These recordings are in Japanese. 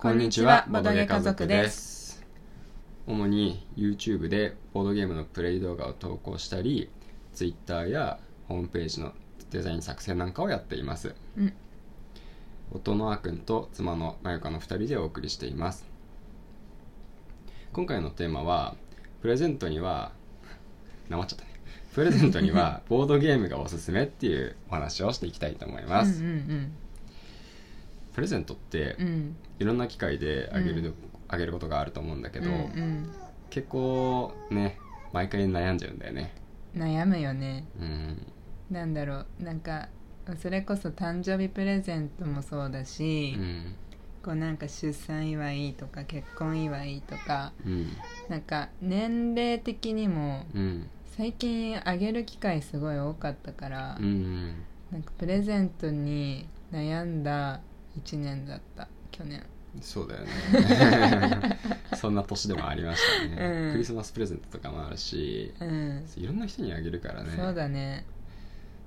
こんにちは、ボドゲ家族です。主に YouTube でボードゲームのプレイ動画を投稿したり、Twitter やホームページのデザイン作成なんかをやっています。うん夫のあくんと妻のまゆかの2人でお送りしています。今回のテーマは、プレゼントには、なまっちゃったね。プレゼントには ボードゲームがおすすめっていうお話をしていきたいと思います。うんうんプレゼントってうん。うんいろんな機会であげる,、あげることがあると思うんだけど、うんうん。結構ね毎回悩んじゃうんだよね。悩むよね。うん。なんだろう。なんかそれこそ誕生日プレゼントもそうだし、うん。こうなんか出産祝いとか結婚祝いとかうん。なんか年齢的にもうん。最近あげる機会すごい多かったから、うんなんかプレゼントに悩んだ1年だった去年。そうだよね。そんな年でもありましたね、うん。クリスマスプレゼントとかもあるしうん。いろんな人にあげるからね。そうだね。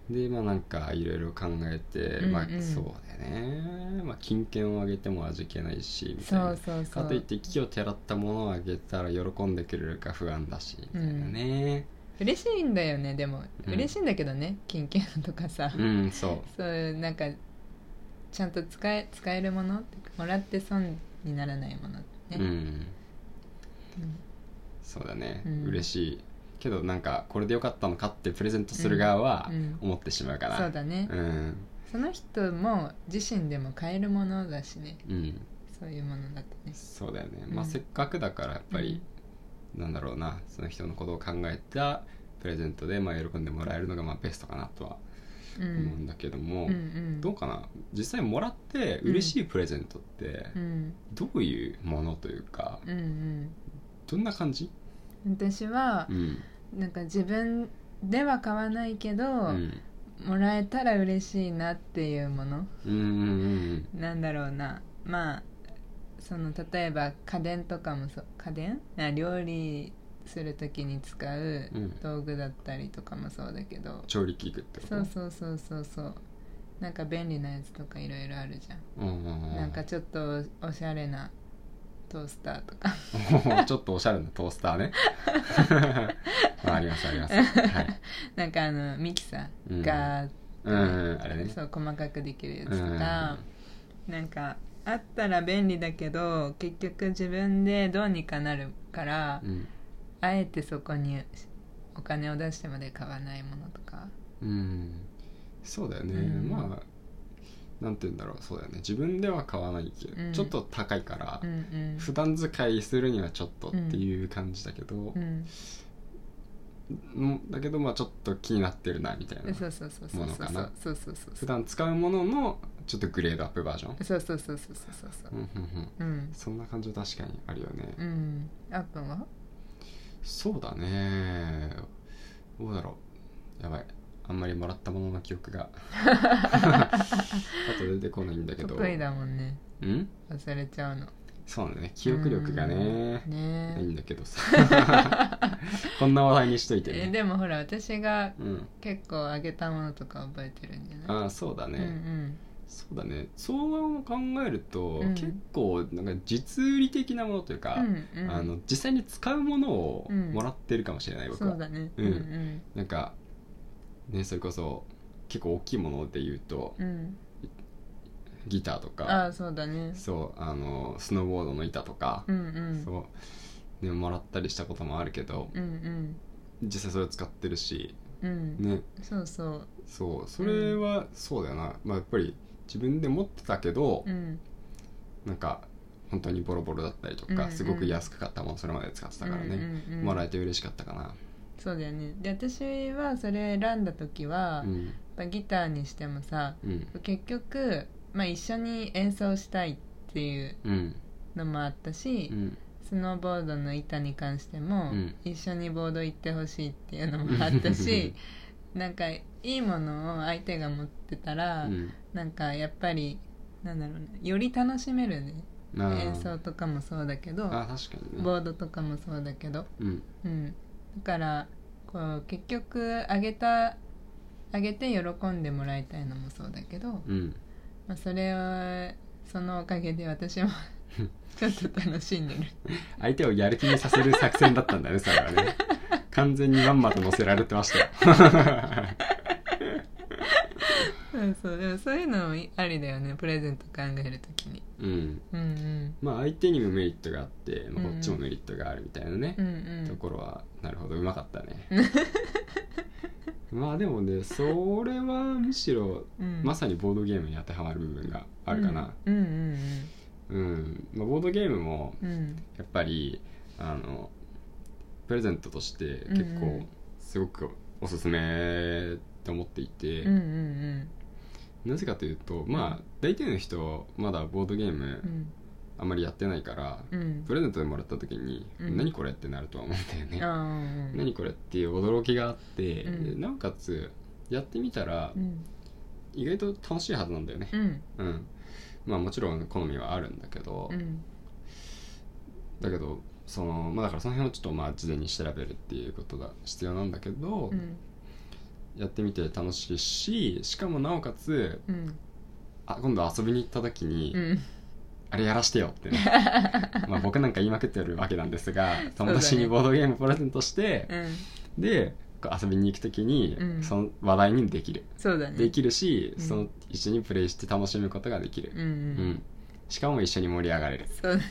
でまあなんかいろいろ考えて、うんうん。まあそうだよね、まあ、金券をあげても味気ないしみたいな。そうそうそう。かといって木をてらったものをあげたら喜んでくれるか不安だしみたいなね。嬉しいんだよねでも、うん。嬉しいんだけどね金券とかさ、うん、そう。そうなんかちゃんと使え使えるものもらって損にならないものね、うん。そうだね、うん。嬉しい。けどなんかこれでよかったのかってプレゼントする側はうん。うん思ってしまうかな、そうだね、うん。その人も自身でも買えるものだしね。うん。そういうものだとね。そうだよね、うん。まあせっかくだからやっぱり、なんだろうな。その人のことを考えたプレゼントでまあ喜んでもらえるのがまあベストかなとはう思うんんだけども、うんうん。どうかな？実際もらって嬉しいプレゼントってうん。どういうものというか、うんうん。どんな感じ？私はうん。なんか自分では買わないけど、うん。もらえたら嬉しいなっていうものうんうんうん。なんだろうな。まあその例えば家電とかもそう。家電？あ料理する時に使ううん。道具だったりとかもそうだけど、調理器具ってこと？そうそうそうそうそう。なんか便利なやつとかいろいろあるじゃん、うんうんうん。なんかちょっとおしゃれなトースターとか。ちょっとおしゃれなトースターね。まあありますあります。はい。なんかあのミキサうん。ーが、うんうんあれね。そう細かくできるやつうん。とか、なんかあったら便利だけど結局自分でどうにかなるから、うんあえてそこにお金を出してまで買わないものとか。うん。そうだよね、うん。まあなんて言うんだろう。そうだよね。自分では買わないけど、うん。ちょっと高いから、うんうん。普段使いするにはちょっとっていう感じだけど、うん。うん。だけどまあちょっと気になってるなみたいなそうそうそうそうそうそう。そうそう普段使うもののちょっとグレードアップバージョン。そうそうそうそうそうそうそう。うんうんうん。うん。そんな感じは確かにあるよね、うん。あっくんは？そうだね。どうだろう。やばい。あんまりもらったものの記憶が。あと出てこないんだけど。得意だもんね。うん？忘れちゃうの。そうなんだね。記憶力がねうん。ないんねだけどさ。こんな話題にしといてえねでもほら私がうん。結構あげたものとか覚えてるんじゃない？ああそうだね、うんそうだね。そう考えると、うん。結構なんか実売り的なものというか、うんうん。あの実際に使うものをうん。もらってるかもしれない、僕は。そうだね。うん。うんなんかねそれこそ結構大きいもので言うとうん。うんギターとあかあそうだね。そうあのスノーボードの板とか、うんうん。そうねもらったりしたこともあるけどうんうん。実際それを使ってるしうん。ね。そうそう。そうそれはそうだよな、まあ、やっぱり自分で持ってたけど、うん。なんか本当にボロボロだったりとか、うんうん。すごく安く買ったものそれまで使ってたからね、うんうんうん。もらえて嬉しかったかな。そうだよね。で私はそれ選んだ時は、やっうんぱギターにしてもさうん。結局、まあ、一緒に演奏したいっていううん。のもあったし、うん。スノーボードの板に関しても、うん。一緒にボード行ってほしいっていうのもあったし なんかいいものを相手が持ってたら、うん。なんかやっぱりなんだろうねより楽しめるね。演奏とかもそうだけどね。ボードとかもそうだけど。うん。うん、だからこう結局あげたあげて喜んでもらいたいのもそうだけど、うん。まあ、それはそのおかげで私も ちょっと楽しんでる。相手をやる気にさせる作戦だったんだねそれはね完全にまんまと乗せられてましたうそうでもそういうのもありだよねプレゼント考えるときに。うん。うんうん。まあ相手にもメリットがあって、まあ、うんこっちもメリットがあるみたいなねう、んところはなるほどうまかったね。まあでもねそれはむしろうん。まさにボードゲームに当てはまる部分があるかな。うんうんうん、まあ、ボードゲームもうんうん。やっぱりあのプレゼントとして結構すごくおすすめと思っていて、なぜかというとまあ大体の人まだボードゲームうん。あまりやってないから、うん。プレゼントでもらった時に「うん。何これ?」ってなるとは思うんだよね、うん何これっていう驚きがあって、なおかつやってみたらうん。意外と楽しいはずなんだよね。うん。うん。まあもちろん好みはあるんだけど、うん。だけどそのまあだからその辺をちょっとまあ事前に調べるっていうことが必要なんだけど、うん。やってみて楽しいししかもなおかつうん。あ今度遊びに行った時に、うん。あれやらしてよってね。まあ僕なんか言いまくってるわけなんですが友達にボードゲームプレゼントして、うん。で遊びに行く時に、うん。その話題にできる。ね。できるし、うん。その一緒にプレイして楽しむことができる。うん、しかも一緒に盛り上がれる。そうだね。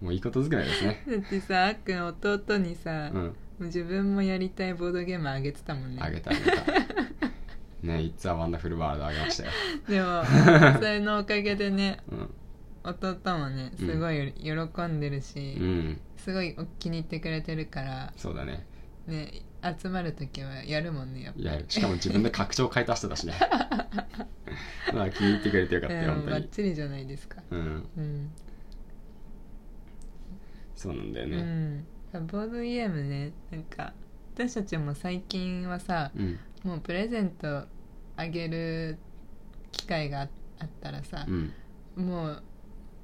もういいことずくめですね。だってさあっくん弟にさ、もうん。う自分もやりたいボードゲームあげてたもんね。あげたあげた。ね「It's a Wonderful World」あげましたよ、でも それのおかげでねうん。弟もねすごい喜んでるし、うん、すごい気に入ってくれてるからそうだね。ね集まる時はやるもんねやっぱり。やる。しかも自分で拡張変えた人だしね まあ気に入ってくれてよかったよ、本当に。チリじゃないですか。うん。うん、そうなんだようねん、ボードゲームねなんか私たちも最近はさうん。もうプレゼントあげる機会がああったらさう、ん。もう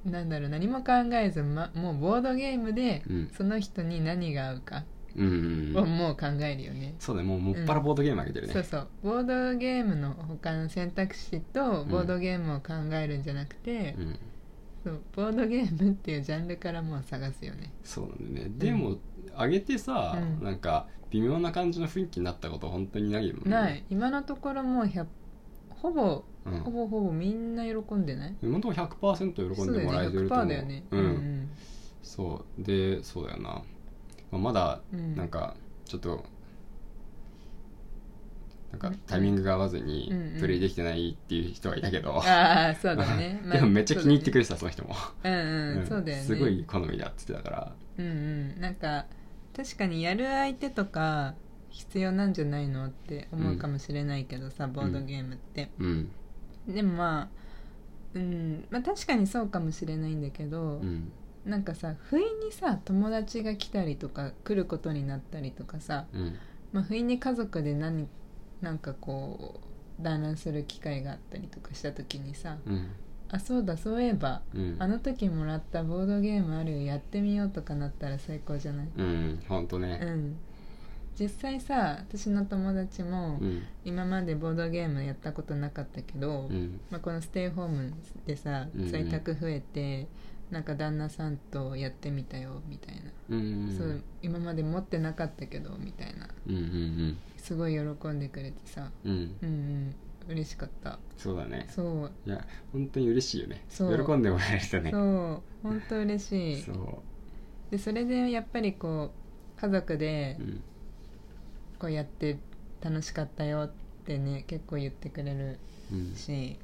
なんだろう何も考えず、ま、もうボードゲームでうん。その人に何が合うかうん。もう考えるよね、そうだねもうもっぱらボードゲームあげてるね、そうそう。ボードゲームの他の選択肢とボードゲームを考えるんじゃなくて、うん、そうボードゲームっていうジャンルからもう探すよね。そうなんだよね。でも、あげてさ、うん。なんか微妙な感じの雰囲気になったこと本当にないもんね。ない。今のところもう100ほぼ、うん。ほぼほぼみんな喜んでない？今のところ100%喜んでもらえてると思う。そうだよね。100%うんだよね。そう。でそうだよな、まあ、まだうん。なんかちょっとなんかタイミングが合わずにうんうん。プレイできてないっていう人がいたけど、ああそうだね、まあでもめっちゃ気に入ってくれれてたその人も、うんうん、そうだよね。すごい好みだって言ってたから。うんうん。なんか確かにやる相手とか必要なんじゃないのって思うかもしれないけどさ、ボードゲームって、うん。でもまあうん。まあ確かにそうかもしれないんだけど、うんなんかさ不意にさ友達が来たりとか来ることになったりとかさ、うん。まあ、不意に家族で何なんかこう団らんする機会があったりとかした時にさうん。あそうだそういえばうん。あの時もらったボードゲームあるよやってみようとかなったら最高じゃない？うんほんとね。うん。実際さ私の友達もうん。今までボードゲームやったことなかったけど、うん。まあ、このステイホームでさうんうん。在宅増えて、なんか旦那さんとやってみたよみたいな、うんそう今まで持ってなかったけどみたいな。うんうんすごい喜んでくれてさ。うん。うんうん。うん嬉しかった。そうだね。そう。いや本当に嬉しいよね。そう。喜んでもらえるとね。そう。本当嬉しい。そう。でそれでやっぱりこう家族でうんこうやって楽しかったよってね結構言ってくれるうん。し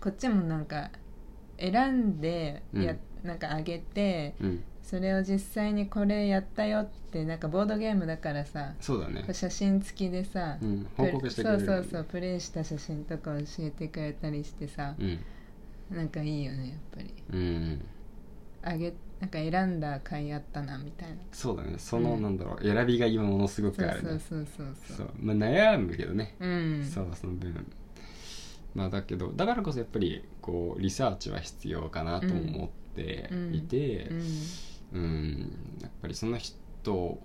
こっちもなんか選んでや、うん。なんかあげてうん。それを実際にこれやったよってなんかボードゲームだからさそうだね。写真付きでさ、うん。報告してくれるそうそうそうプレイした写真とか教えてくれたりしてさ、うん。なんかいいよねやっぱり。うん。あげなんか選んだ甲斐あったなみたいな。そうだね。その、うん。なんだろう選びが今ものすごくそうあるねそうそうそう。そう。まあ悩むけどね、うん。そうその分まあだけどだからこそやっぱりこうリサーチは必要かなと思っていてうん。うん。やっぱりその人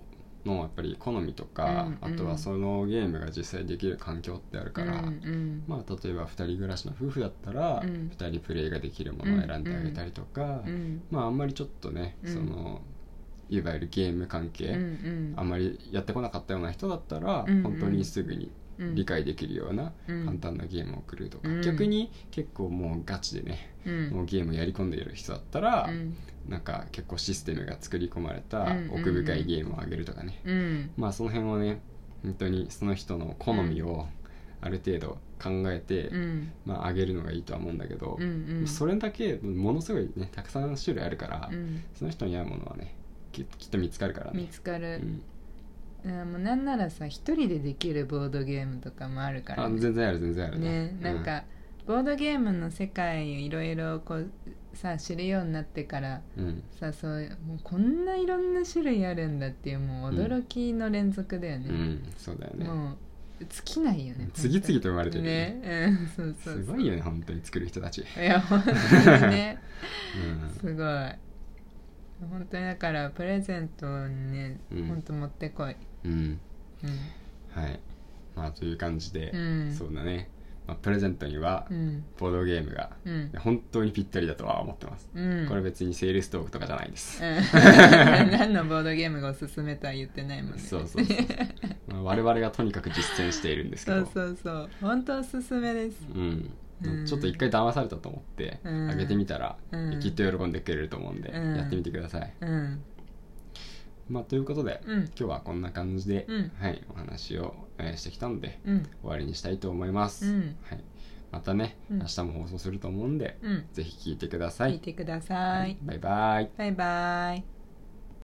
のやっぱり好みとか、うんうん。あとはそのゲームが実際できる環境ってあるから、うんうん。まあ、例えば2人暮らしの夫婦だったら、うん。2人プレイができるものを選んであげたりとか、うんまああんまりちょっとね、うん。そのいわゆるゲーム関係、うんうん。あんまりやってこなかったような人だったら、うんうん。本当にすぐにうん理解できるようなうん。簡単なゲームを送るとか、うん。逆に結構もうガチでね、うん。もうゲームやり込んでいる人だったら、うん。なんか結構システムが作り込まれた奥深いゲームをあげるとかね、うん。まあその辺をね本当にその人の好みをある程度考えて、うん。まああげるのがいいとは思うんだけど、うんうん。それだけものすごいねたくさん種類あるから、うん。その人に合うものはねききっと見つかるからね。見つかる、うんなんならさ一人でできるボードゲームとかもあるから。あ全然ある全然あるねうなんか、ボードゲームの世界をいろいろこうさ知るようになってからうん。さそうもうこんないろんな種類あるんだっていうもう驚きの連続だようね、ん。そうだよね。もう尽きないよね次々と生まれてるよね。ね。うんそうそうそう。すごいよね本当に作る人たち、いや本当にね。うん。すごい本当にだからプレゼントをね、うん。本当持ってこい、うん。うん。はい。まあという感じで、うん。そうだね、まあ、プレゼントにはうん。ボードゲームがうん。本当にぴったりだとは思ってます、うん。これ別にセールストークとかじゃないです、うん。何のボードゲームがおすすめとは言ってないもんね。そうそうそう。まあ我々がとにかく実践しているんですけど。そうそうそう。本当おすすめです。うん。うんちょっと一回騙されたと思ってうん。あげてみたら、うん。きっと喜んでくれると思うんで、うん。やってみてください、うん。まあ、ということで、うん。今日はこんな感じで、うん。はい、お話を、えーしてきたのでうん。終わりにしたいと思います、うん。はい、またね、うん。明日も放送すると思うんで、うん。ぜひ聞いてください。聞いてください。バイバイ。バイバイ